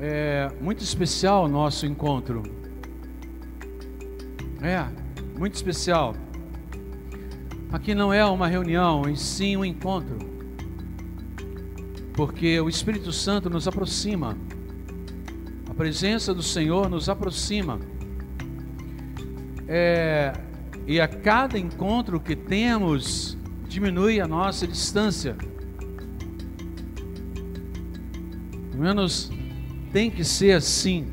é muito especial o nosso encontro. É, muito especial. Aqui não é uma reunião, em sim um encontro. Porque o Espírito Santo nos aproxima. A presença do Senhor nos aproxima. É, e a cada encontro que temos, diminui a nossa distância. Menos tem que ser assim.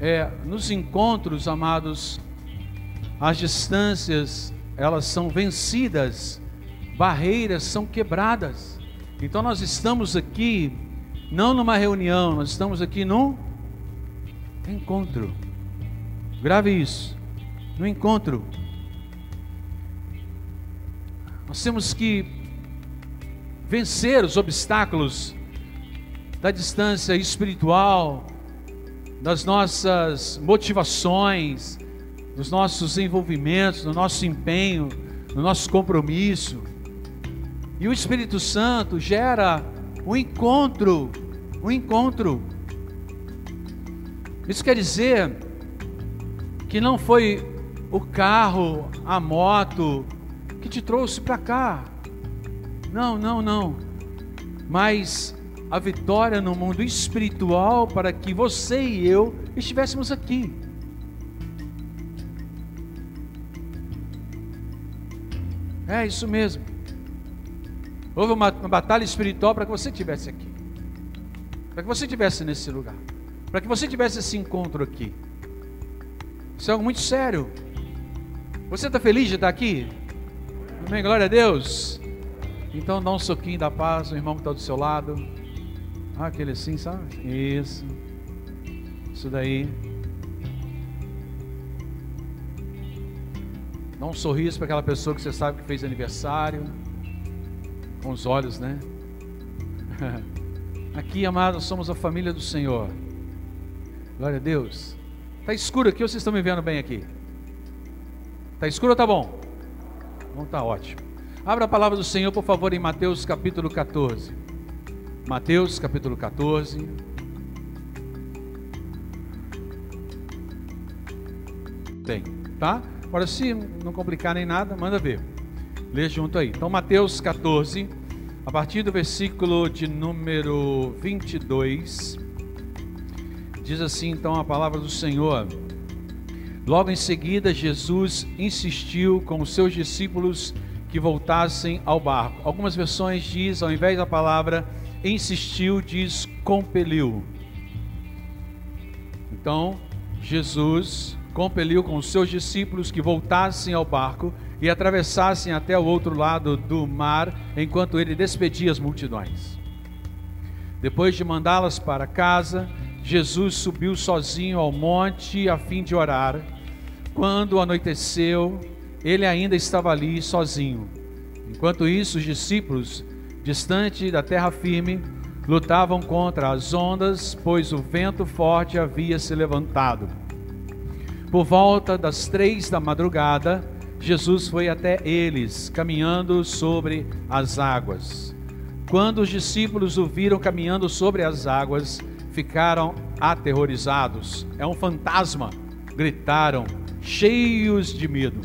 É, nos encontros, amados, as distâncias elas são vencidas, barreiras são quebradas. Então nós estamos aqui não numa reunião, nós estamos aqui num encontro. Grave isso. No encontro. Nós temos que vencer os obstáculos da distância espiritual, das nossas motivações, dos nossos envolvimentos, do nosso empenho, do nosso compromisso. E o Espírito Santo gera um encontro, um encontro. Isso quer dizer que não foi o carro, a moto que te trouxe para cá. Não, não, não. Mas a vitória no mundo espiritual para que você e eu estivéssemos aqui. É isso mesmo. Houve uma, uma batalha espiritual para que você estivesse aqui, para que você estivesse nesse lugar, para que você tivesse esse encontro aqui. Isso é algo muito sério. Você está feliz de estar aqui? Amém, glória a Deus. Então dá um soquinho da paz, o irmão que está do seu lado. Ah, aquele assim, sabe? Isso. Isso daí. Dá um sorriso para aquela pessoa que você sabe que fez aniversário. Com os olhos, né? Aqui, amados, somos a família do Senhor. Glória a Deus. Está escuro aqui ou vocês estão me vendo bem aqui? Está escuro ou está bom? Bom, está ótimo. Abra a palavra do Senhor, por favor, em Mateus capítulo 14. Mateus capítulo 14. Tem, tá? Agora, se não complicar nem nada, manda ver. Lê junto aí. Então, Mateus 14, a partir do versículo de número 22, diz assim então a palavra do Senhor. Logo em seguida, Jesus insistiu com os seus discípulos que voltassem ao barco. Algumas versões diz, ao invés da palavra insistiu, diz compeliu. Então, Jesus compeliu com os seus discípulos que voltassem ao barco e atravessassem até o outro lado do mar, enquanto ele despedia as multidões. Depois de mandá-las para casa, Jesus subiu sozinho ao monte a fim de orar. Quando anoiteceu, ele ainda estava ali sozinho. Enquanto isso, os discípulos distante da terra firme, lutavam contra as ondas, pois o vento forte havia se levantado. Por volta das três da madrugada, Jesus foi até eles, caminhando sobre as águas. Quando os discípulos o viram caminhando sobre as águas, ficaram aterrorizados. É um fantasma, gritaram, cheios de medo.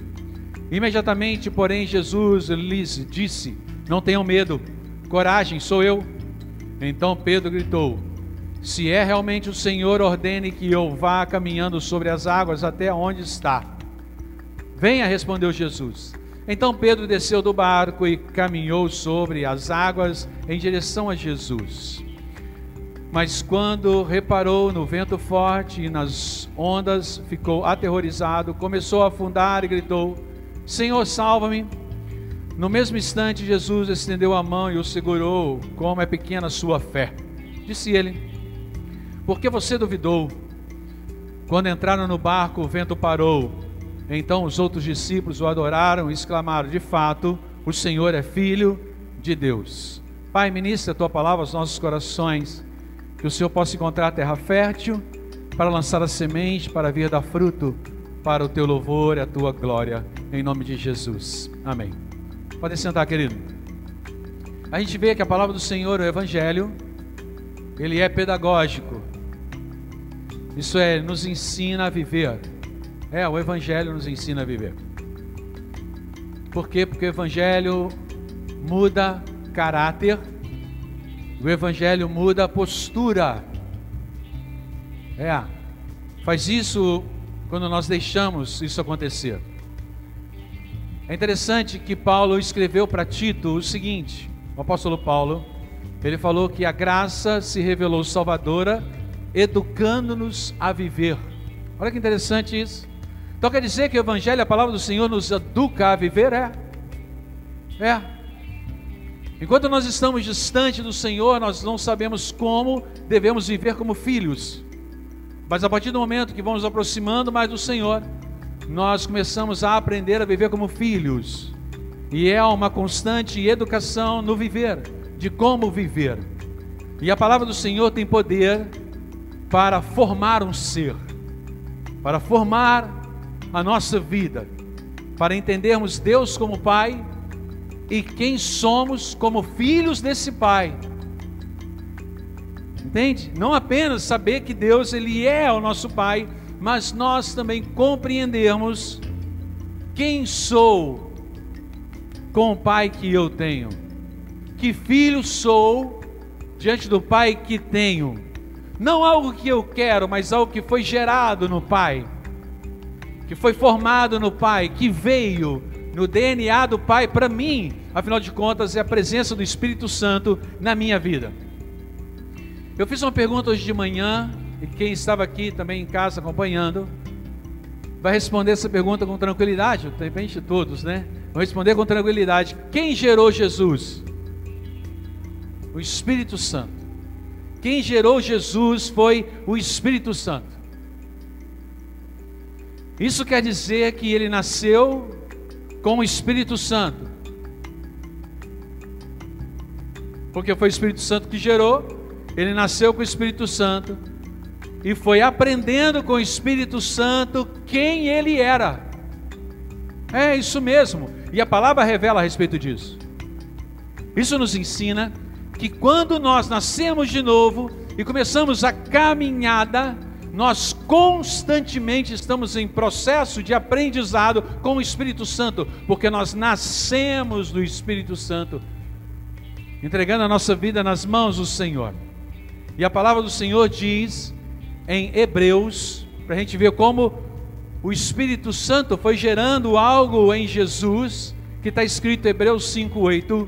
Imediatamente, porém, Jesus lhes disse: Não tenham medo Coragem, sou eu. Então Pedro gritou: Se é realmente o Senhor, ordene que eu vá caminhando sobre as águas até onde está. Venha, respondeu Jesus. Então Pedro desceu do barco e caminhou sobre as águas em direção a Jesus. Mas quando reparou no vento forte e nas ondas, ficou aterrorizado, começou a afundar e gritou: Senhor, salva-me. No mesmo instante, Jesus estendeu a mão e o segurou, como é pequena a sua fé. Disse ele: Por que você duvidou? Quando entraram no barco, o vento parou. Então os outros discípulos o adoraram e exclamaram: De fato, o Senhor é filho de Deus. Pai, ministra a tua palavra aos nossos corações, que o Senhor possa encontrar a terra fértil para lançar a semente, para vir dar fruto, para o teu louvor e a tua glória, em nome de Jesus. Amém. Pode sentar, querido. A gente vê que a palavra do Senhor, o Evangelho, ele é pedagógico. Isso é, nos ensina a viver. É, o Evangelho nos ensina a viver. Por quê? Porque o Evangelho muda caráter, o Evangelho muda postura. É, faz isso quando nós deixamos isso acontecer. É interessante que Paulo escreveu para Tito o seguinte: o apóstolo Paulo, ele falou que a graça se revelou salvadora, educando-nos a viver. Olha que interessante isso. Então quer dizer que o Evangelho, a palavra do Senhor, nos educa a viver? É. É. Enquanto nós estamos distante do Senhor, nós não sabemos como devemos viver como filhos. Mas a partir do momento que vamos aproximando mais do Senhor, nós começamos a aprender a viver como filhos. E é uma constante educação no viver, de como viver. E a palavra do Senhor tem poder para formar um ser, para formar a nossa vida, para entendermos Deus como Pai e quem somos como filhos desse Pai. Entende? Não apenas saber que Deus ele é o nosso Pai, mas nós também compreendemos quem sou com o Pai que eu tenho, que filho sou diante do Pai que tenho. Não algo que eu quero, mas algo que foi gerado no Pai, que foi formado no Pai, que veio no DNA do Pai para mim, afinal de contas, é a presença do Espírito Santo na minha vida. Eu fiz uma pergunta hoje de manhã, e quem estava aqui também em casa acompanhando, vai responder essa pergunta com tranquilidade, de repente todos, né? Vão responder com tranquilidade. Quem gerou Jesus? O Espírito Santo. Quem gerou Jesus foi o Espírito Santo. Isso quer dizer que ele nasceu com o Espírito Santo. Porque foi o Espírito Santo que gerou, ele nasceu com o Espírito Santo e foi aprendendo com o Espírito Santo quem ele era. É isso mesmo, e a palavra revela a respeito disso. Isso nos ensina que quando nós nascemos de novo e começamos a caminhada, nós constantemente estamos em processo de aprendizado com o Espírito Santo, porque nós nascemos do Espírito Santo, entregando a nossa vida nas mãos do Senhor. E a palavra do Senhor diz em Hebreus, para a gente ver como o Espírito Santo foi gerando algo em Jesus, que está escrito em Hebreus 5,8.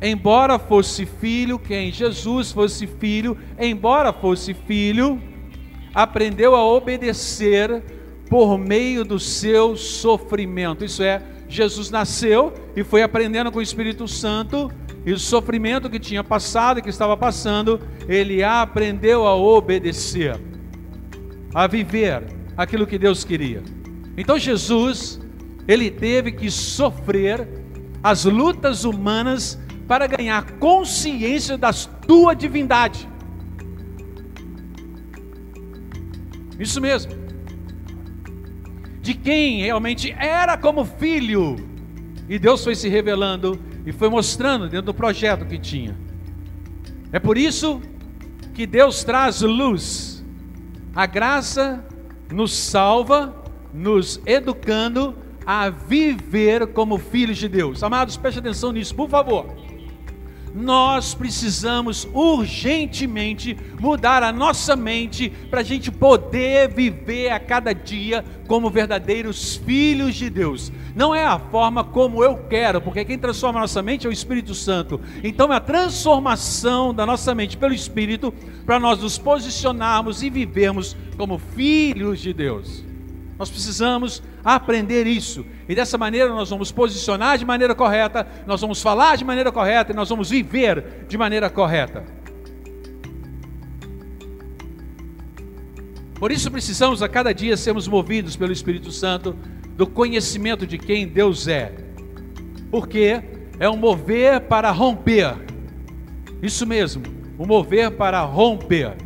Embora fosse filho, quem? Jesus fosse filho, embora fosse filho, aprendeu a obedecer por meio do seu sofrimento. Isso é, Jesus nasceu e foi aprendendo com o Espírito Santo e o sofrimento que tinha passado e que estava passando, ele aprendeu a obedecer, a viver aquilo que Deus queria. Então Jesus, ele teve que sofrer as lutas humanas para ganhar consciência da tua divindade. Isso mesmo. De quem realmente era como filho. E Deus foi se revelando e foi mostrando dentro do projeto que tinha. É por isso que Deus traz luz. A graça nos salva, nos educando a viver como filhos de Deus. Amados, preste atenção nisso, por favor nós precisamos urgentemente mudar a nossa mente para a gente poder viver a cada dia como verdadeiros filhos de Deus. Não é a forma como eu quero, porque quem transforma a nossa mente é o Espírito Santo. Então é a transformação da nossa mente pelo Espírito para nós nos posicionarmos e vivermos como filhos de Deus. Nós precisamos aprender isso. E dessa maneira nós vamos posicionar de maneira correta, nós vamos falar de maneira correta e nós vamos viver de maneira correta. Por isso precisamos a cada dia sermos movidos pelo Espírito Santo do conhecimento de quem Deus é. Porque é um mover para romper. Isso mesmo, um mover para romper.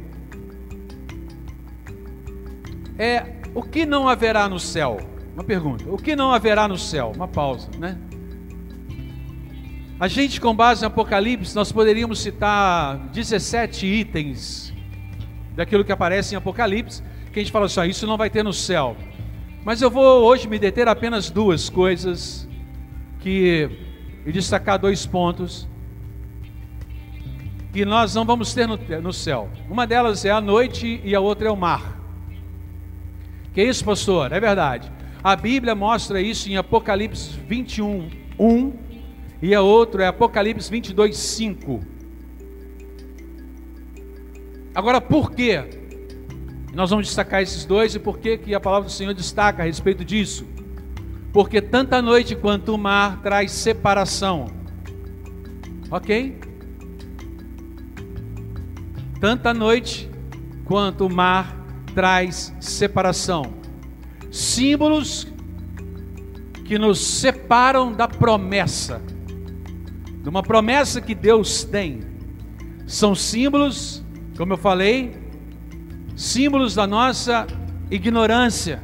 É o que não haverá no céu? Uma pergunta. O que não haverá no céu? Uma pausa, né? A gente, com base em Apocalipse, nós poderíamos citar 17 itens daquilo que aparece em Apocalipse, que a gente fala assim: ah, isso não vai ter no céu. Mas eu vou hoje me deter apenas duas coisas que e destacar dois pontos que nós não vamos ter no, no céu. Uma delas é a noite e a outra é o mar. Que isso, pastor? É verdade. A Bíblia mostra isso em Apocalipse 21, 1 e a outra é Apocalipse 22, 5. Agora, por quê? Nós vamos destacar esses dois e por que, que a palavra do Senhor destaca a respeito disso? Porque tanto a noite quanto o mar traz separação. Ok? Tanto a noite quanto o mar traz separação. Símbolos que nos separam da promessa de uma promessa que Deus tem. São símbolos, como eu falei, símbolos da nossa ignorância,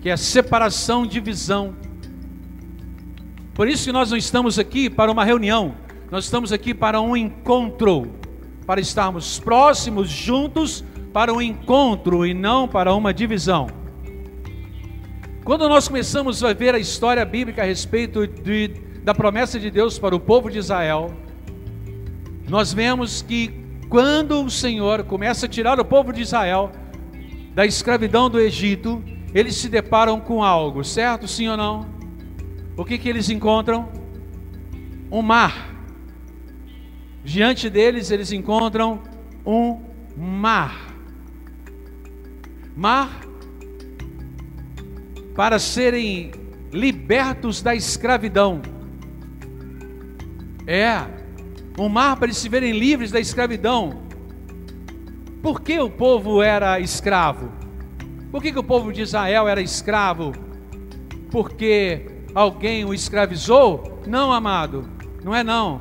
que é separação, divisão. Por isso que nós não estamos aqui para uma reunião, nós estamos aqui para um encontro, para estarmos próximos, juntos, para um encontro e não para uma divisão. Quando nós começamos a ver a história bíblica a respeito de da promessa de Deus para o povo de Israel, nós vemos que quando o Senhor começa a tirar o povo de Israel da escravidão do Egito, eles se deparam com algo, certo? Sim ou não? O que, que eles encontram? Um mar. Diante deles, eles encontram um mar. Mar para serem libertos da escravidão. É, um mar para eles se verem livres da escravidão. Por que o povo era escravo? Por que, que o povo de Israel era escravo? Porque alguém o escravizou? Não, amado, não é não.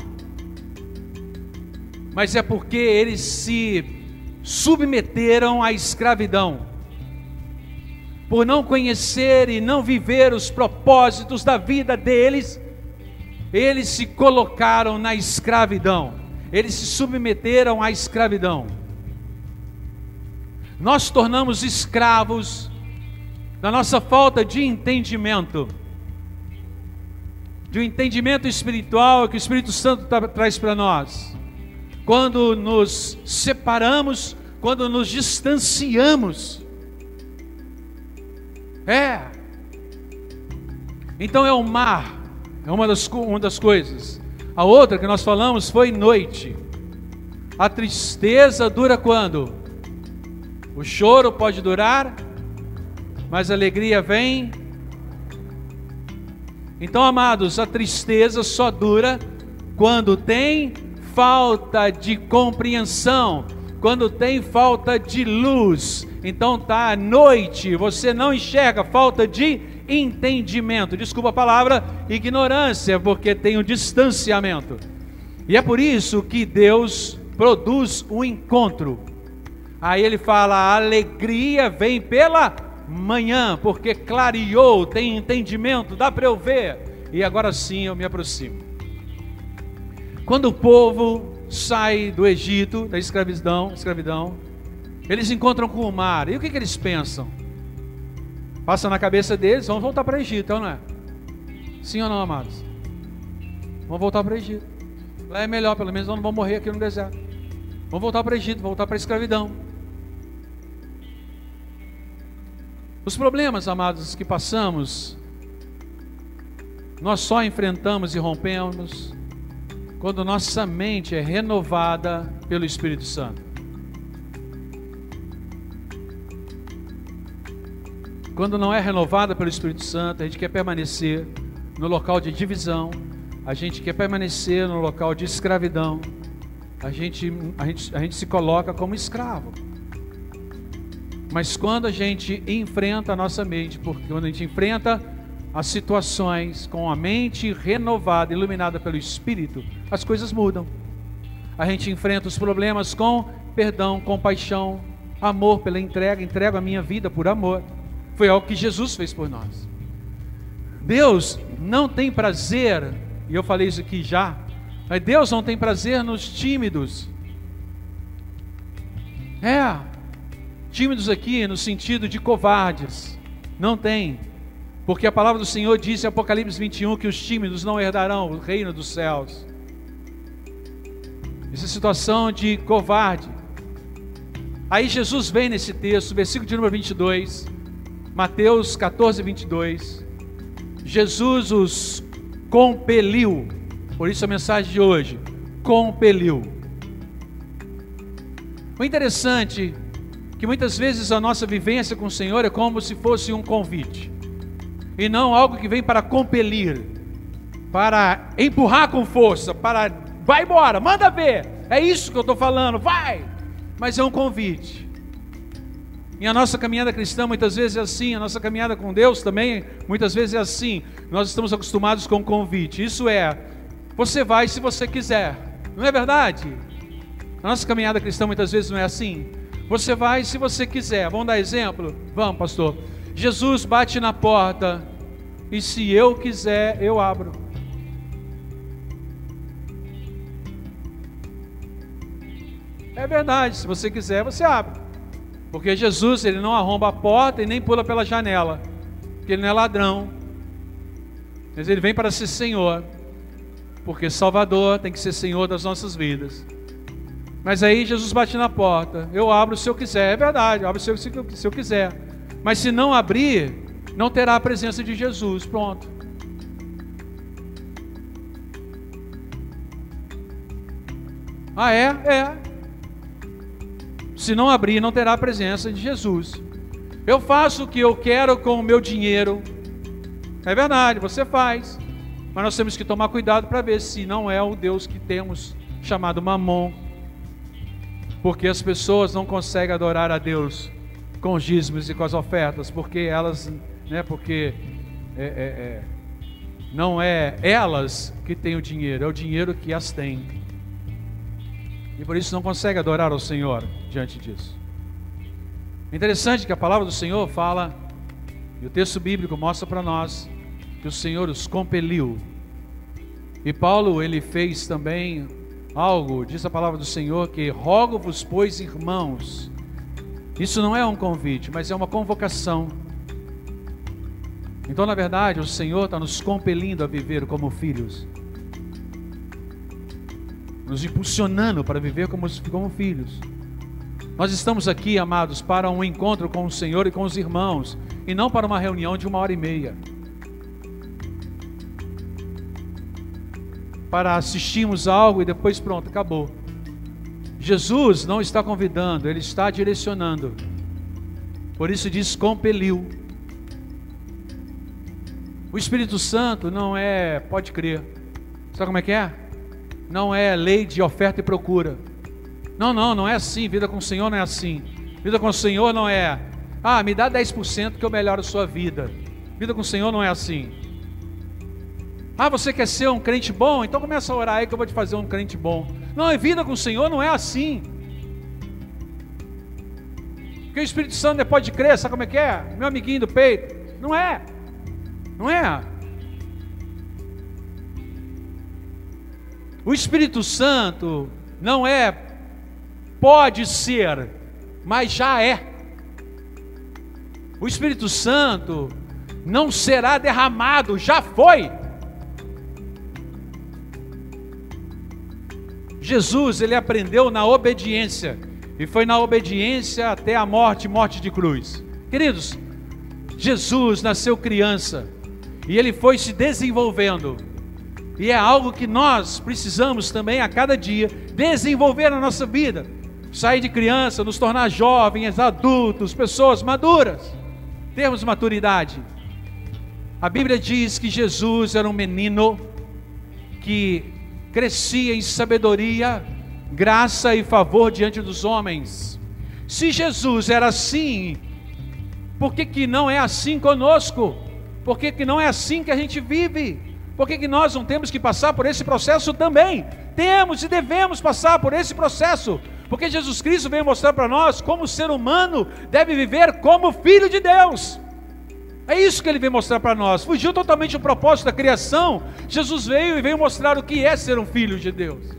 Mas é porque eles se submeteram à escravidão. Por não conhecer e não viver os propósitos da vida deles, eles se colocaram na escravidão, eles se submeteram à escravidão. Nós tornamos escravos da nossa falta de entendimento, de um entendimento espiritual que o Espírito Santo tra traz para nós. Quando nos separamos, quando nos distanciamos. É. Então é o mar é uma das, uma das coisas. A outra que nós falamos foi noite. A tristeza dura quando? O choro pode durar, mas a alegria vem. Então, amados, a tristeza só dura quando tem falta de compreensão, quando tem falta de luz. Então tá à noite, você não enxerga falta de entendimento. Desculpa a palavra, ignorância, porque tem o distanciamento. E é por isso que Deus produz o encontro. Aí ele fala: a alegria vem pela manhã, porque clareou, tem entendimento, dá para eu ver. E agora sim eu me aproximo. Quando o povo sai do Egito, da escravidão, escravidão, eles encontram com o mar. E o que, que eles pensam? Passa na cabeça deles, vamos voltar para o Egito, então não é? Sim ou não, amados? Vamos voltar para o Egito. Lá é melhor, pelo menos não vamos morrer aqui no deserto. Vamos voltar para o Egito, voltar para a escravidão. Os problemas, amados, que passamos, nós só enfrentamos e rompemos quando nossa mente é renovada pelo Espírito Santo. Quando não é renovada pelo Espírito Santo, a gente quer permanecer no local de divisão, a gente quer permanecer no local de escravidão, a gente, a gente, a gente se coloca como escravo. Mas quando a gente enfrenta a nossa mente, porque quando a gente enfrenta as situações com a mente renovada, iluminada pelo Espírito, as coisas mudam. A gente enfrenta os problemas com perdão, compaixão, amor pela entrega, entrego a minha vida por amor. Foi algo que Jesus fez por nós. Deus não tem prazer e eu falei isso aqui já, mas Deus não tem prazer nos tímidos. É, tímidos aqui no sentido de covardes. Não tem. Porque a palavra do Senhor diz em Apocalipse 21 que os tímidos não herdarão o reino dos céus. Essa situação de covarde. Aí Jesus vem nesse texto, versículo de número 22, Mateus 14, 22. Jesus os compeliu, por isso a mensagem de hoje: compeliu. O interessante é que muitas vezes a nossa vivência com o Senhor é como se fosse um convite, e não algo que vem para compelir, para empurrar com força, para vai embora, manda ver, é isso que eu estou falando, vai, mas é um convite. E a nossa caminhada cristã muitas vezes é assim, a nossa caminhada com Deus também muitas vezes é assim. Nós estamos acostumados com convite. Isso é, você vai se você quiser. Não é verdade? A nossa caminhada cristã muitas vezes não é assim. Você vai se você quiser. Vamos dar exemplo? Vamos, pastor. Jesus bate na porta e se eu quiser, eu abro. É verdade, se você quiser, você abre. Porque Jesus, ele não arromba a porta e nem pula pela janela. Porque ele não é ladrão. Mas ele vem para ser Senhor. Porque Salvador tem que ser Senhor das nossas vidas. Mas aí Jesus bate na porta. Eu abro se eu quiser. É verdade, eu abro se eu, se eu quiser. Mas se não abrir, não terá a presença de Jesus. Pronto. Ah, é? É. Se não abrir, não terá a presença de Jesus. Eu faço o que eu quero com o meu dinheiro. É verdade, você faz. Mas nós temos que tomar cuidado para ver se não é o Deus que temos chamado Mamon porque as pessoas não conseguem adorar a Deus com os dízimos e com as ofertas, porque elas, né, porque é, é, é, não é elas que têm o dinheiro, é o dinheiro que as tem. E por isso não consegue adorar ao Senhor diante disso. É interessante que a palavra do Senhor fala, e o texto bíblico mostra para nós, que o Senhor os compeliu. E Paulo, ele fez também algo, diz a palavra do Senhor, que rogo-vos, pois, irmãos. Isso não é um convite, mas é uma convocação. Então, na verdade, o Senhor está nos compelindo a viver como filhos, nos impulsionando para viver como, como filhos. Nós estamos aqui, amados, para um encontro com o Senhor e com os irmãos, e não para uma reunião de uma hora e meia. para assistirmos algo e depois pronto, acabou. Jesus não está convidando, ele está direcionando. Por isso diz compeliu. O Espírito Santo não é, pode crer. Sabe como é que é? Não é lei de oferta e procura. Não, não, não é assim. Vida com o Senhor não é assim. Vida com o Senhor não é, ah, me dá 10% que eu melhoro a sua vida. Vida com o Senhor não é assim. Ah, você quer ser um crente bom? Então começa a orar aí que eu vou te fazer um crente bom. Não, a vida com o Senhor não é assim. Porque o Espírito Santo pode crer, sabe como é que é? Meu amiguinho do peito. Não é. Não é. O Espírito Santo não é pode ser, mas já é. O Espírito Santo não será derramado, já foi. Jesus, ele aprendeu na obediência, e foi na obediência até a morte morte de cruz. Queridos, Jesus nasceu criança, e ele foi se desenvolvendo, e é algo que nós precisamos também a cada dia desenvolver na nossa vida. Sair de criança, nos tornar jovens, adultos, pessoas maduras, termos maturidade. A Bíblia diz que Jesus era um menino que crescia em sabedoria, graça e favor diante dos homens. Se Jesus era assim, por que, que não é assim conosco? Por que, que não é assim que a gente vive? Por que, que nós não temos que passar por esse processo também? Temos e devemos passar por esse processo, porque Jesus Cristo veio mostrar para nós como o ser humano deve viver como filho de Deus. É isso que ele veio mostrar para nós. Fugiu totalmente o propósito da criação. Jesus veio e veio mostrar o que é ser um filho de Deus.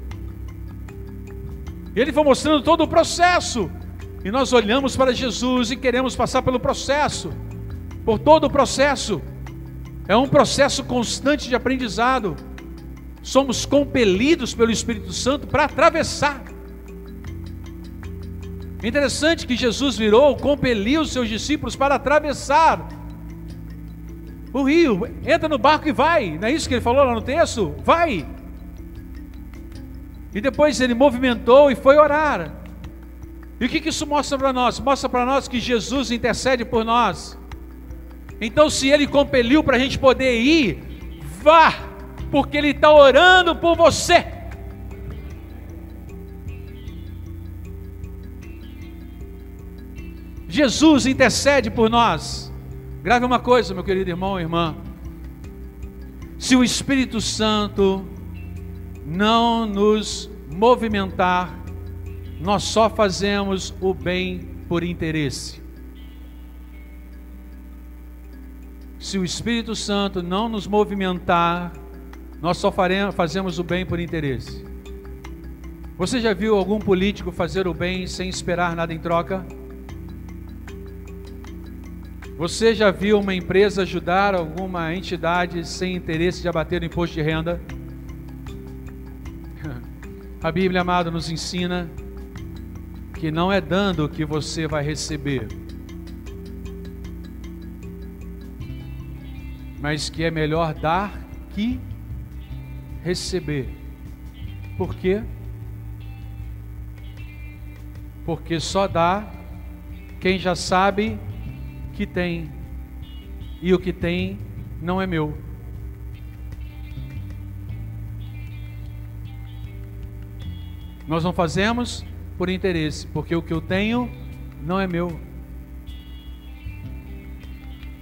Ele foi mostrando todo o processo. E nós olhamos para Jesus e queremos passar pelo processo, por todo o processo. É um processo constante de aprendizado. Somos compelidos pelo Espírito Santo para atravessar. Interessante que Jesus virou, compeliu os seus discípulos para atravessar o rio, entra no barco e vai. Não é isso que ele falou lá no texto? Vai. E depois ele movimentou e foi orar. E o que, que isso mostra para nós? Mostra para nós que Jesus intercede por nós. Então, se ele compeliu para a gente poder ir, vá, porque ele está orando por você. Jesus intercede por nós. Grave uma coisa, meu querido irmão e irmã. Se o Espírito Santo não nos movimentar, nós só fazemos o bem por interesse. Se o Espírito Santo não nos movimentar, nós só faremos, fazemos o bem por interesse. Você já viu algum político fazer o bem sem esperar nada em troca? Você já viu uma empresa ajudar alguma entidade sem interesse de abater o imposto de renda? A Bíblia, amado, nos ensina que não é dando que você vai receber, mas que é melhor dar que receber. Por quê? Porque só dá quem já sabe que tem, e o que tem não é meu. Nós não fazemos por interesse, porque o que eu tenho não é meu.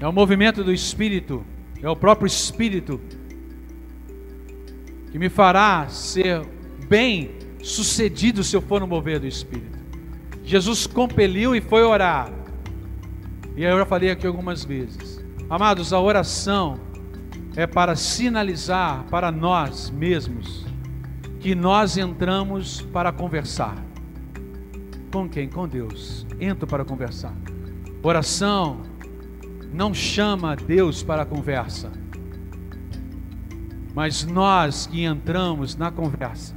É o movimento do Espírito, é o próprio Espírito que me fará ser bem sucedido se eu for no mover do Espírito. Jesus compeliu e foi orar. E eu já falei aqui algumas vezes. Amados, a oração é para sinalizar para nós mesmos que nós entramos para conversar. Com quem? Com Deus. Entro para conversar. Oração não chama Deus para a conversa, mas nós que entramos na conversa.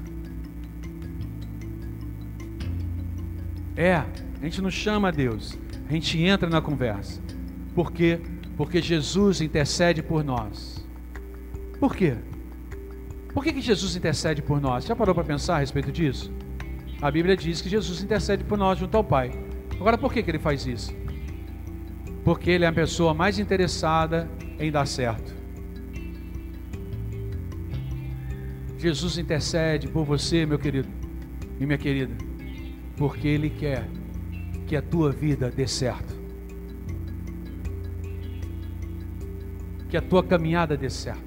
É, a gente não chama Deus, a gente entra na conversa. Por quê? Porque Jesus intercede por nós. Por quê? Por que, que Jesus intercede por nós? Já parou para pensar a respeito disso? A Bíblia diz que Jesus intercede por nós junto ao Pai. Agora, por que, que ele faz isso? Porque ele é a pessoa mais interessada em dar certo. Jesus intercede por você, meu querido e minha querida, porque ele quer que a tua vida dê certo. Que a tua caminhada dê certo.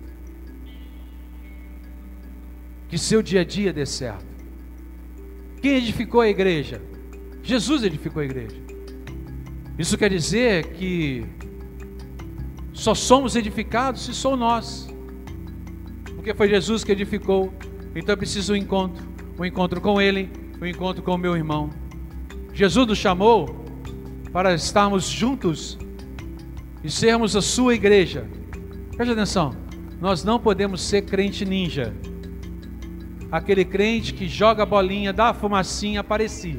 Que seu dia a dia dê certo. Quem edificou a igreja? Jesus edificou a igreja. Isso quer dizer que só somos edificados se sou nós. Porque foi Jesus que edificou. Então eu preciso um encontro, um encontro com Ele, um encontro com o meu irmão. Jesus nos chamou para estarmos juntos e sermos a sua igreja. Preste atenção, nós não podemos ser crente ninja. Aquele crente que joga a bolinha, dá a fumacinha, apareci.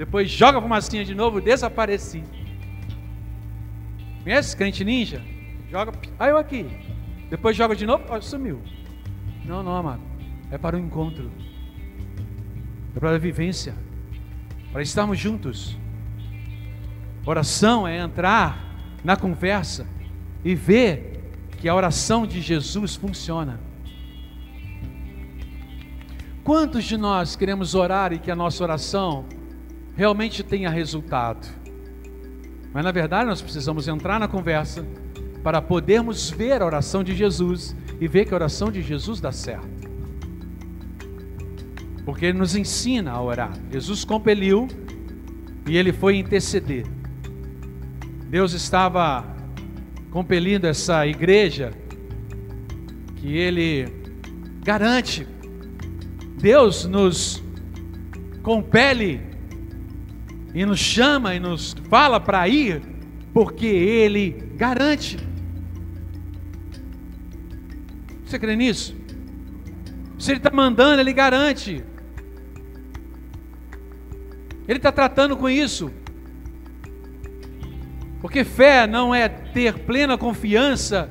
Depois joga a fumacinha de novo, desapareci. Conhece crente ninja? Joga, ah, eu aqui. Depois joga de novo, ó, sumiu. Não, não, amado. É para o encontro. É para a vivência para estarmos juntos. Oração é entrar na conversa e ver que a oração de Jesus funciona. Quantos de nós queremos orar e que a nossa oração realmente tenha resultado? Mas na verdade nós precisamos entrar na conversa para podermos ver a oração de Jesus e ver que a oração de Jesus dá certo porque ele nos ensina a orar. Jesus compeliu e ele foi interceder. Deus estava compelindo essa igreja, que Ele garante. Deus nos compele e nos chama e nos fala para ir, porque Ele garante. Você crê nisso? Se Ele está mandando, Ele garante. Ele está tratando com isso. Porque fé não é ter plena confiança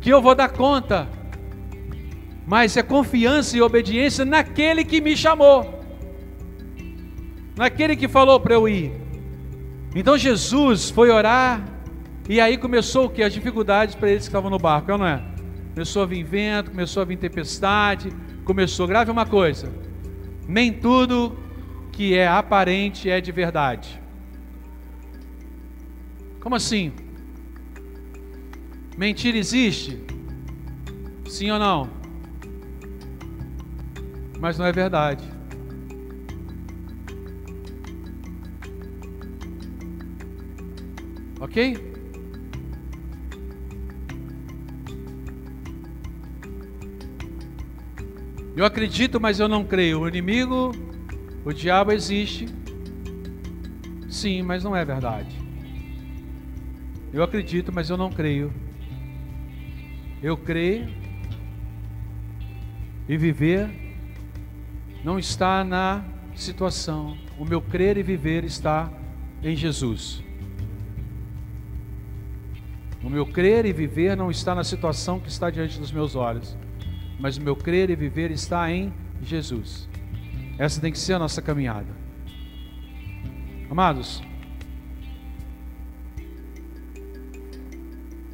que eu vou dar conta, mas é confiança e obediência naquele que me chamou, naquele que falou para eu ir. Então Jesus foi orar e aí começou o que? As dificuldades para eles que estavam no barco, é não é? Começou a vir vento, começou a vir tempestade, começou. Grave uma coisa: nem tudo que é aparente é de verdade. Como assim? Mentira existe? Sim ou não? Mas não é verdade. Ok? Eu acredito, mas eu não creio. O inimigo, o diabo existe. Sim, mas não é verdade. Eu acredito, mas eu não creio. Eu creio e viver não está na situação. O meu crer e viver está em Jesus. O meu crer e viver não está na situação que está diante dos meus olhos, mas o meu crer e viver está em Jesus. Essa tem que ser a nossa caminhada. Amados,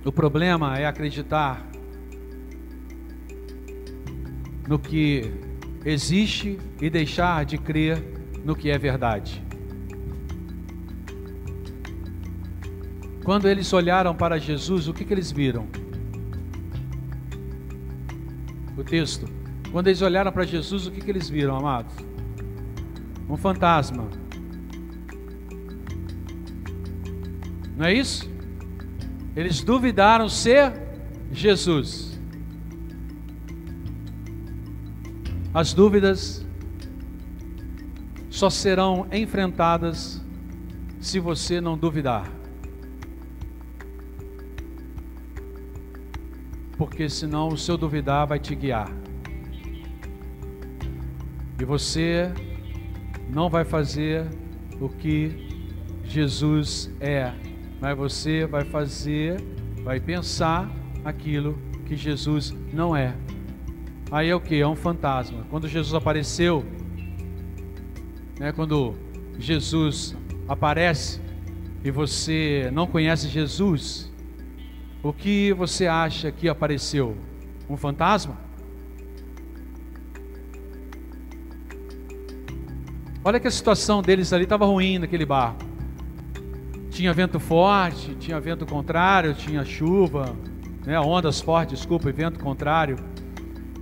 O problema é acreditar no que existe e deixar de crer no que é verdade. Quando eles olharam para Jesus, o que, que eles viram? O texto. Quando eles olharam para Jesus, o que, que eles viram, amados? Um fantasma. Não é isso? Eles duvidaram ser Jesus. As dúvidas só serão enfrentadas se você não duvidar. Porque senão o seu duvidar vai te guiar. E você não vai fazer o que Jesus é mas você vai fazer, vai pensar aquilo que Jesus não é. Aí é o que? É um fantasma. Quando Jesus apareceu, né, quando Jesus aparece e você não conhece Jesus, o que você acha que apareceu? Um fantasma? Olha que a situação deles ali estava ruim naquele barco. Tinha vento forte, tinha vento contrário, tinha chuva, né, ondas fortes, desculpa, e vento contrário.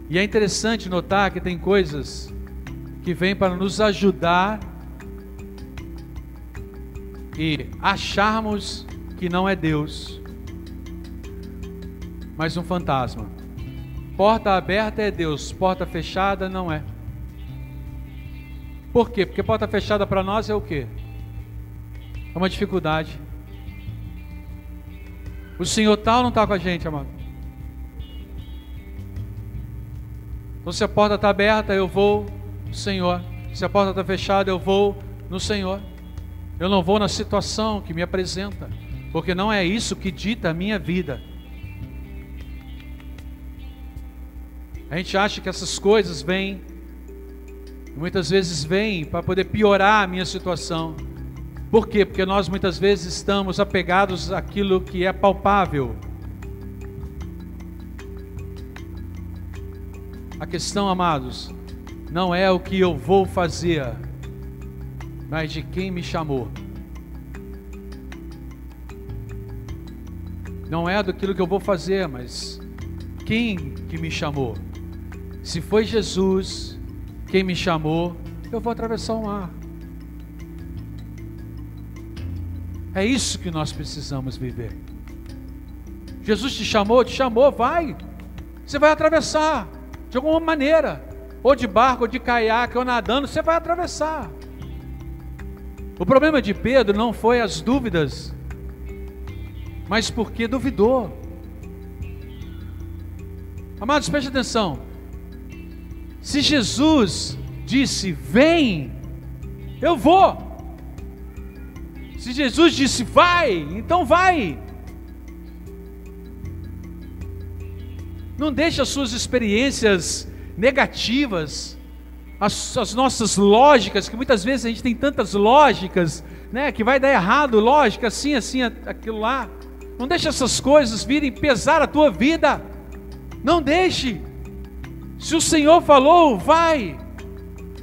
E é interessante notar que tem coisas que vêm para nos ajudar e acharmos que não é Deus, mas um fantasma. Porta aberta é Deus, porta fechada não é. Por quê? Porque porta fechada para nós é o quê? É uma dificuldade. O Senhor tal não está com a gente, amado. Então, se a porta está aberta, eu vou no Senhor. Se a porta está fechada, eu vou no Senhor. Eu não vou na situação que me apresenta, porque não é isso que dita a minha vida. A gente acha que essas coisas vêm, muitas vezes vêm para poder piorar a minha situação. Por quê? Porque nós muitas vezes estamos apegados àquilo que é palpável. A questão, amados, não é o que eu vou fazer, mas de quem me chamou. Não é daquilo que eu vou fazer, mas quem que me chamou. Se foi Jesus quem me chamou, eu vou atravessar o mar. É isso que nós precisamos viver. Jesus te chamou, te chamou, vai. Você vai atravessar de alguma maneira, ou de barco, ou de caiaque, ou nadando, você vai atravessar. O problema de Pedro não foi as dúvidas, mas porque duvidou. Amados, preste atenção. Se Jesus disse: Vem, eu vou. Se Jesus disse: Vai, então vai. Não deixe as suas experiências negativas, as, as, nossas lógicas, que muitas vezes a gente tem tantas lógicas, né, que vai dar errado, lógica, assim, assim, aquilo lá. Não deixe essas coisas virem pesar a tua vida. Não deixe. Se o Senhor falou, vai.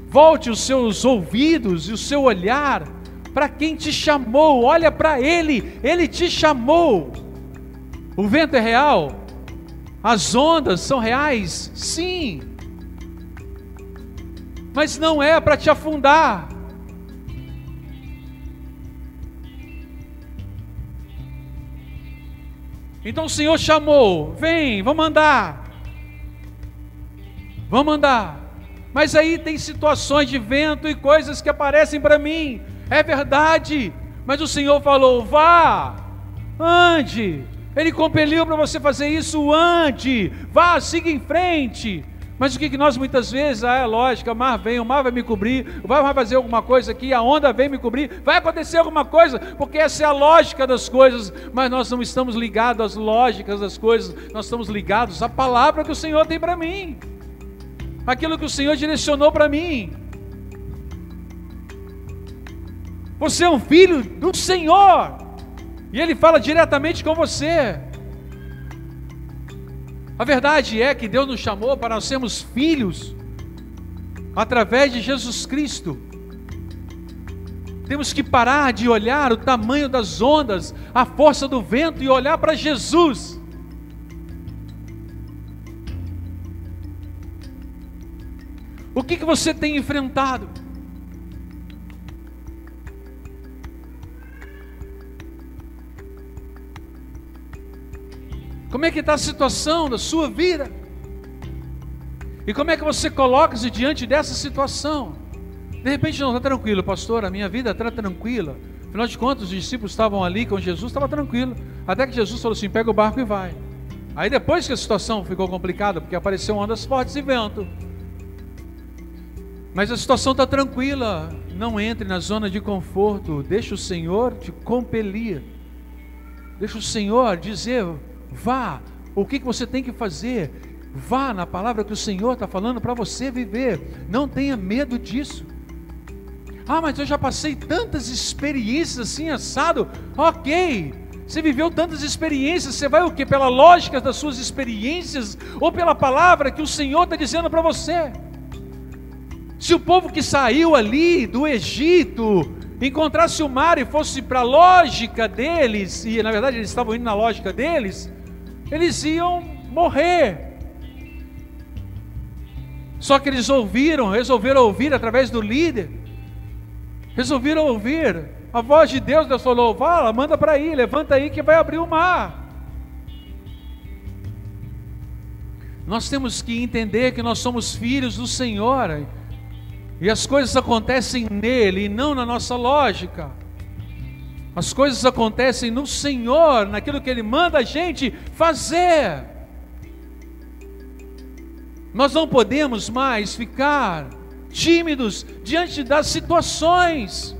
Volte os seus ouvidos e o seu olhar para quem te chamou. Olha para Ele, Ele te chamou. O vento é real? As ondas são reais? Sim. Mas não é para te afundar. Então o Senhor chamou: vem, vamos andar. Vamos andar. Mas aí tem situações de vento e coisas que aparecem para mim. É verdade. Mas o Senhor falou: vá, ande. Ele compeliu para você fazer isso, ande, vá, siga em frente. Mas o que, nós muitas vezes, ah, é lógico, o mar vem, o mar vai me cobrir, o mar vai fazer alguma coisa aqui, a onda vem me cobrir, vai acontecer alguma coisa, porque essa é a lógica das coisas, mas nós não estamos ligados às lógicas das coisas, nós estamos ligados à palavra que o Senhor tem para mim, aquilo que o Senhor direcionou para mim. Você é um filho do Senhor. E ele fala diretamente com você. A verdade é que Deus nos chamou para nós sermos filhos através de Jesus Cristo. Temos que parar de olhar o tamanho das ondas, a força do vento e olhar para Jesus. O que, que você tem enfrentado? Como é que está a situação da sua vida? E como é que você coloca-se diante dessa situação? De repente não está tranquilo, pastor, a minha vida está tranquila. Afinal de contas, os discípulos estavam ali com Jesus, estava tranquilo. Até que Jesus falou assim: pega o barco e vai. Aí depois que a situação ficou complicada, porque apareceu ondas fortes e vento. Mas a situação está tranquila. Não entre na zona de conforto. Deixa o Senhor te compelir. Deixa o Senhor dizer: Vá. O que, que você tem que fazer? Vá na palavra que o Senhor está falando para você viver. Não tenha medo disso. Ah, mas eu já passei tantas experiências assim, assado. Ok. Você viveu tantas experiências, você vai o que? Pela lógica das suas experiências ou pela palavra que o Senhor está dizendo para você? Se o povo que saiu ali do Egito encontrasse o mar e fosse para a lógica deles, e na verdade eles estavam indo na lógica deles, eles iam morrer. Só que eles ouviram, resolveram ouvir através do líder, resolveram ouvir a voz de Deus. Deus falou: Fala, manda para aí, levanta aí que vai abrir o mar. Nós temos que entender que nós somos filhos do Senhor e as coisas acontecem nele e não na nossa lógica. As coisas acontecem no Senhor, naquilo que Ele manda a gente fazer. Nós não podemos mais ficar tímidos diante das situações.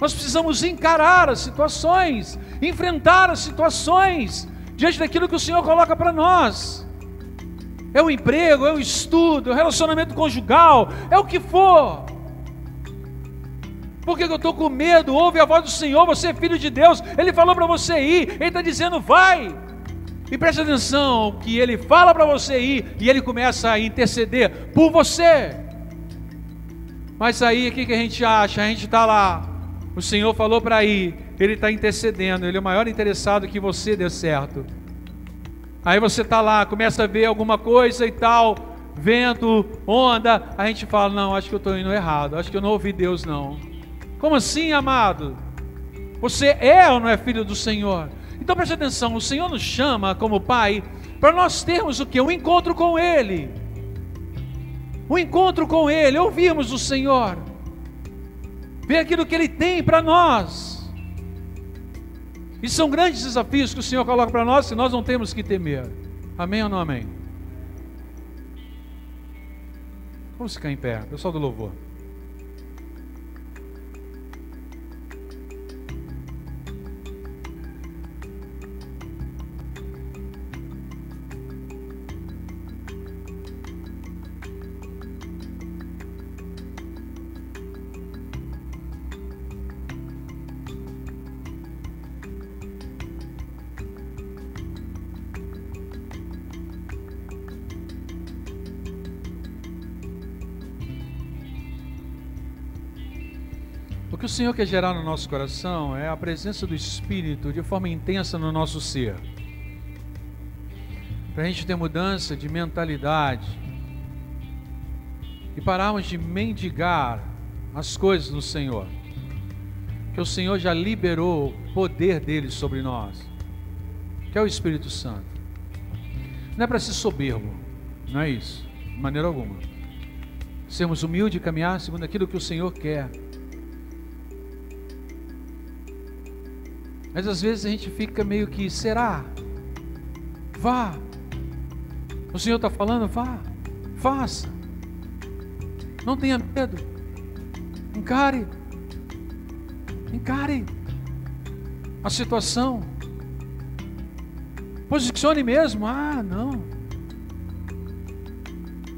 Nós precisamos encarar as situações, enfrentar as situações diante daquilo que o Senhor coloca para nós. É o emprego, é o estudo, é o relacionamento conjugal, é o que for. Por que eu estou com medo? Ouve a voz do Senhor, você é filho de Deus. Ele falou para você ir, Ele está dizendo, vai. E preste atenção que Ele fala para você ir e Ele começa a interceder por você. Mas aí o que, que a gente acha? A gente está lá, o Senhor falou para ir, Ele está intercedendo, Ele é o maior interessado que você dê certo. Aí você está lá, começa a ver alguma coisa e tal, vento, onda, a gente fala, não, acho que eu estou indo errado, acho que eu não ouvi Deus não. Como assim, amado? Você é ou não é filho do Senhor? Então preste atenção, o Senhor nos chama como Pai para nós termos o que? Um encontro com Ele. Um encontro com Ele, ouvirmos o Senhor, ver aquilo que Ele tem para nós. E são grandes desafios que o Senhor coloca para nós e nós não temos que temer. Amém ou não amém? Vamos ficar em pé, pessoal do louvor. O que o Senhor quer gerar no nosso coração é a presença do Espírito de forma intensa no nosso ser. Para a gente ter mudança de mentalidade e pararmos de mendigar as coisas do Senhor. Que o Senhor já liberou o poder dele sobre nós, que é o Espírito Santo. Não é para ser soberbo, não é isso, de maneira alguma. Sermos humildes e caminhar segundo aquilo que o Senhor quer. Mas às vezes a gente fica meio que, será? Vá. O Senhor está falando, vá. Faça. Não tenha medo. Encare. Encare a situação. Posicione mesmo. Ah, não.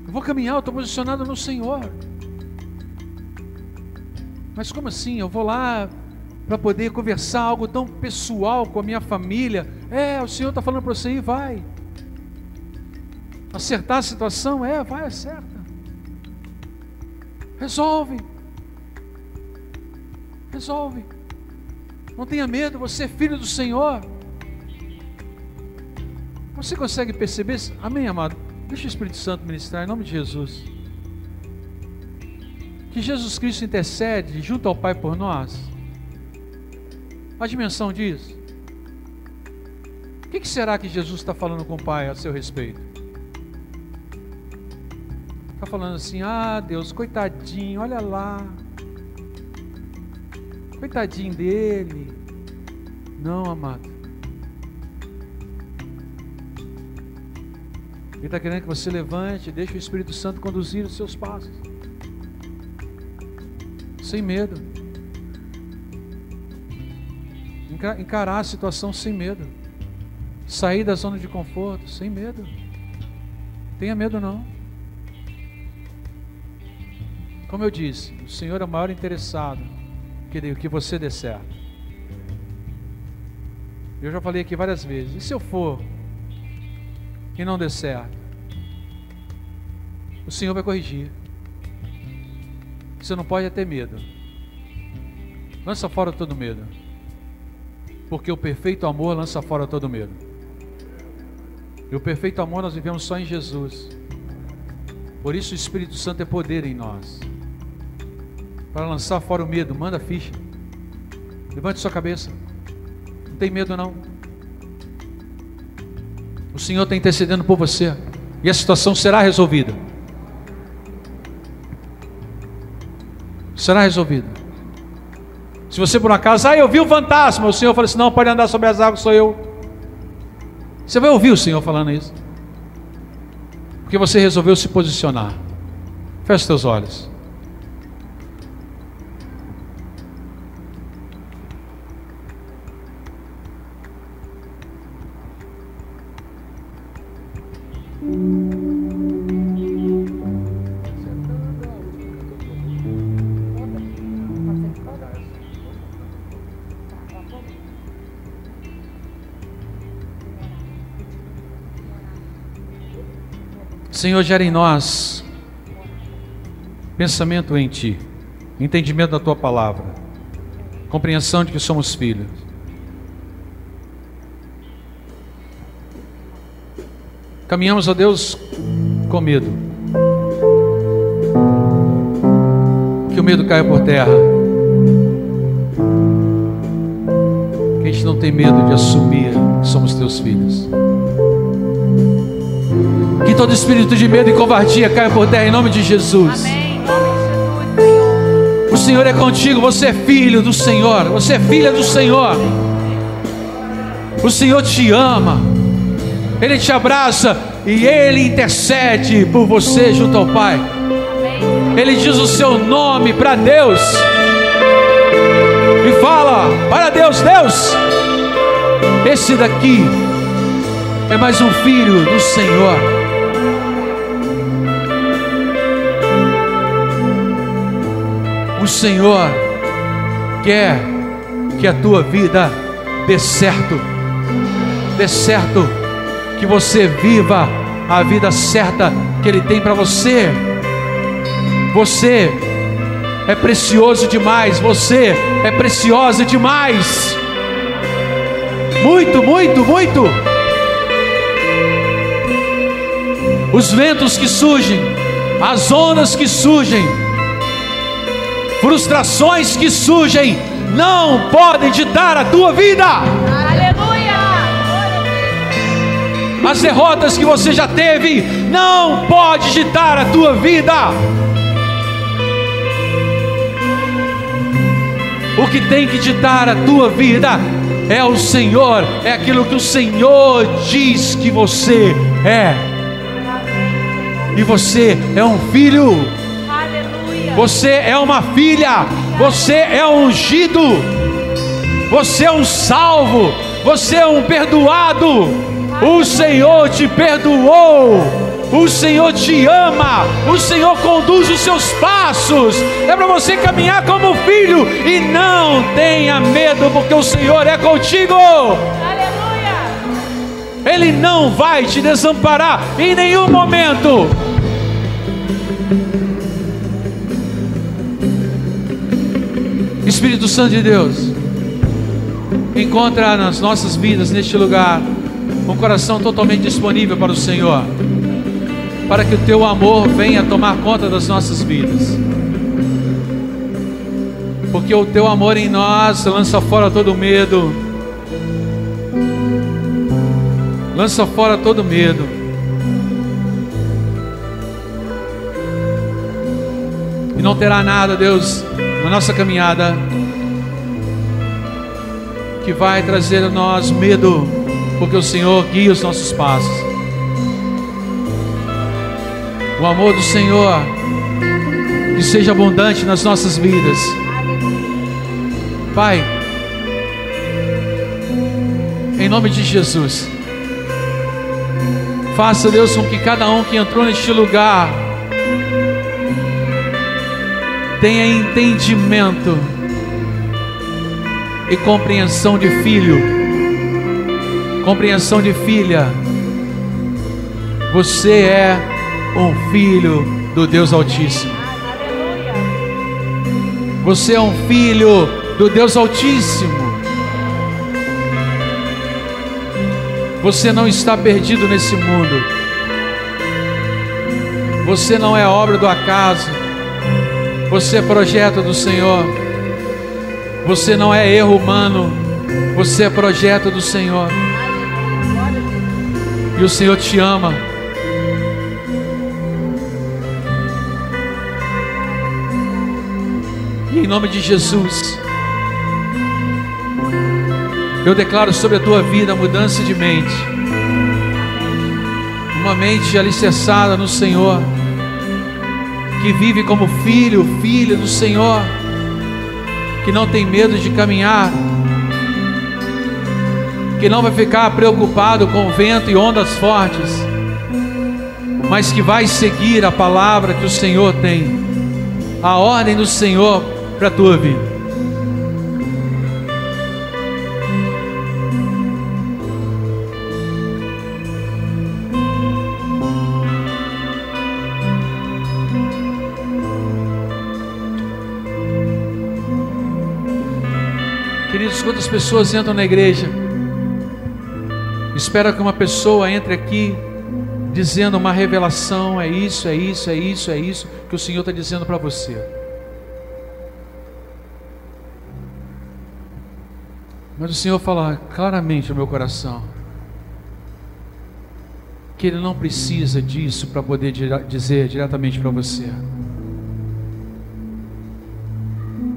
Eu vou caminhar, eu estou posicionado no Senhor. Mas como assim? Eu vou lá para poder conversar algo tão pessoal com a minha família. É, o Senhor está falando para você ir, vai. Acertar a situação? É, vai, acerta. Resolve. Resolve. Não tenha medo, você é filho do Senhor. Você consegue perceber? Amém, amado? Deixa o Espírito Santo ministrar em nome de Jesus. Que Jesus Cristo intercede junto ao Pai por nós a dimensão disso? O que, será que Jesus está falando com o Pai a seu respeito? Está falando assim: ah, Deus, coitadinho, olha lá. Coitadinho dele. Não, amado. Ele está querendo que você levante, deixe o Espírito Santo conduzir os seus passos. Sem medo. Encarar a situação sem medo. Sair da zona de conforto sem medo. Tenha medo não. Como eu disse, o Senhor é o maior interessado que, que você dê certo. Eu já falei aqui várias vezes. E se eu for e não der certo? O Senhor vai corrigir. Você não pode ter medo. Lança fora todo medo porque o perfeito amor lança fora todo medo. E o perfeito amor nós vivemos só em Jesus. Por isso o Espírito Santo é poder em nós. Para lançar fora o medo, manda ficha. Levante sua cabeça. Não tem medo não. O Senhor está intercedendo por você. E a situação será resolvida. Será resolvida. Se você por um acaso, ah, eu vi o fantasma, o Senhor fala assim: não, pode andar sobre as águas, sou eu. Você vai ouvir o Senhor falando isso. Porque você resolveu se posicionar. Feche seus olhos. Senhor, gera em nós pensamento em Ti, entendimento da Tua palavra, compreensão de que somos filhos. Caminhamos a Deus com medo. Que o medo caia por terra. Que a gente não tem medo de assumir que somos teus filhos. Todo espírito de medo e covardia caia por terra em nome de Jesus. Amém. O Senhor é contigo, você é filho do Senhor, você é filha do Senhor. O Senhor te ama, Ele te abraça e Ele intercede por você junto ao Pai. Ele diz o seu nome para Deus e fala para Deus: Deus, esse daqui é mais um filho do Senhor. Senhor quer que a tua vida dê certo, dê certo, que você viva a vida certa que Ele tem para você. Você é precioso demais, você é preciosa demais. Muito, muito, muito. Os ventos que surgem, as ondas que surgem, frustrações que surgem, não podem ditar a tua vida. Aleluia. As derrotas que você já teve, não pode ditar a tua vida. O que tem que ditar a tua vida é o Senhor, é aquilo que o Senhor diz que você é. E você é um filho. Você é uma filha, você é um ungido, você é um salvo, você é um perdoado. O Senhor te perdoou, o Senhor te ama, o Senhor conduz os seus passos. É para você caminhar como filho e não tenha medo, porque o Senhor é contigo. Aleluia. Ele não vai te desamparar em nenhum momento. Espírito Santo de Deus, encontra nas nossas vidas, neste lugar, um coração totalmente disponível para o Senhor, para que o teu amor venha tomar conta das nossas vidas. Porque o teu amor em nós lança fora todo medo, lança fora todo medo. E não terá nada, Deus, na nossa caminhada que vai trazer a nós medo, porque o Senhor guia os nossos passos. O amor do Senhor que seja abundante nas nossas vidas. Pai, em nome de Jesus, faça, Deus, com que cada um que entrou neste lugar tenha entendimento e compreensão de filho, compreensão de filha. Você é um filho do Deus Altíssimo. Você é um filho do Deus Altíssimo. Você não está perdido nesse mundo. Você não é obra do acaso. Você é projeto do Senhor. Você não é erro humano. Você é projeto do Senhor. E o Senhor te ama. E em nome de Jesus, eu declaro sobre a tua vida mudança de mente. Uma mente alicerçada no Senhor, que vive como filho, filha do Senhor, que não tem medo de caminhar, que não vai ficar preocupado com vento e ondas fortes, mas que vai seguir a palavra que o Senhor tem, a ordem do Senhor para a tua vida. Quantas pessoas entram na igreja? Espera que uma pessoa entre aqui dizendo uma revelação, é isso, é isso, é isso, é isso que o Senhor está dizendo para você. Mas o Senhor fala claramente no meu coração que Ele não precisa disso para poder dizer diretamente para você.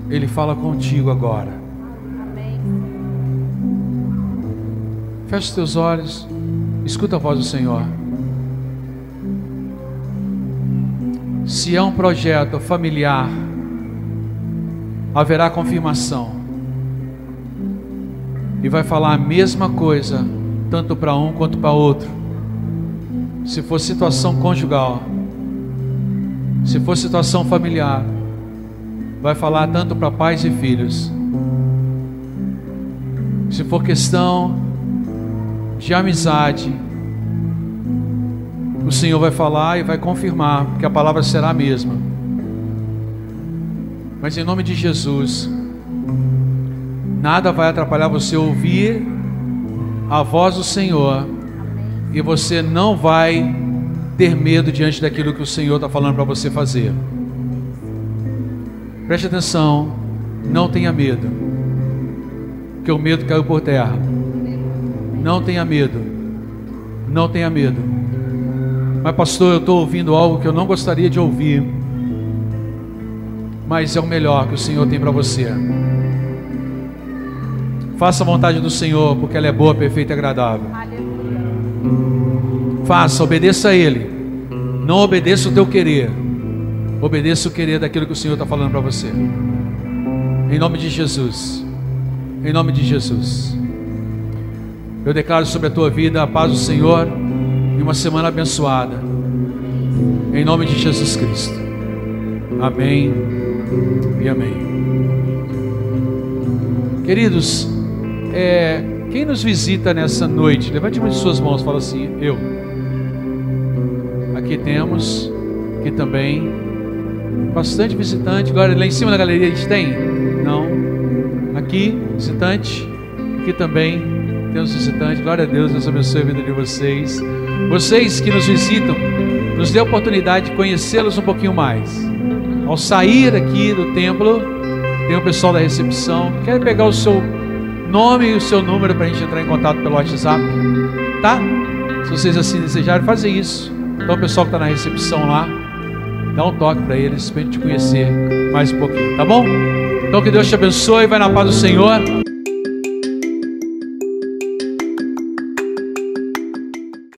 Ele fala contigo agora. Feche os teus olhos, escuta a voz do Senhor. Se é um projeto familiar, haverá confirmação. E vai falar a mesma coisa, tanto para um quanto para outro. Se for situação conjugal, se for situação familiar, vai falar tanto para pais e filhos. Se for questão de amizade, o Senhor vai falar e vai confirmar que a palavra será a mesma. Mas em nome de Jesus, nada vai atrapalhar você ouvir a voz do Senhor e você não vai ter medo diante daquilo que o Senhor está falando para você fazer. Preste atenção, não tenha medo, que o medo caiu por terra. Não tenha medo, não tenha medo. Mas, pastor, eu estou ouvindo algo que eu não gostaria de ouvir, mas é o melhor que o Senhor tem para você. Faça a vontade do Senhor, porque ela é boa, perfeita e agradável. Faça, obedeça a Ele. Não obedeça o teu querer, obedeça o querer daquilo que o Senhor está falando para você. Em nome de Jesus. Em nome de Jesus. Eu declaro sobre a tua vida a paz do Senhor e uma semana abençoada. Em nome de Jesus Cristo. Amém e amém. Queridos, é, quem nos visita nessa noite, levante uma de suas mãos, fala assim: Eu. Aqui temos, aqui também, bastante visitante. Agora lá em cima da galeria a gente tem? Não. Aqui, visitante. Aqui também temos visitante. Glória a Deus, Deus abençoe a vida de vocês. Vocês que nos visitam, nos dê a oportunidade de conhecê-los um pouquinho mais. Ao sair aqui do templo, tem o pessoal da recepção. Quer pegar o seu nome e o seu número para a gente entrar em contato pelo WhatsApp? Tá? Se vocês assim desejarem, fazer isso. Então, o pessoal que está na recepção lá, dá um toque para eles, para a gente conhecer mais um pouquinho, tá bom? Então, que Deus te abençoe, vai na paz do Senhor.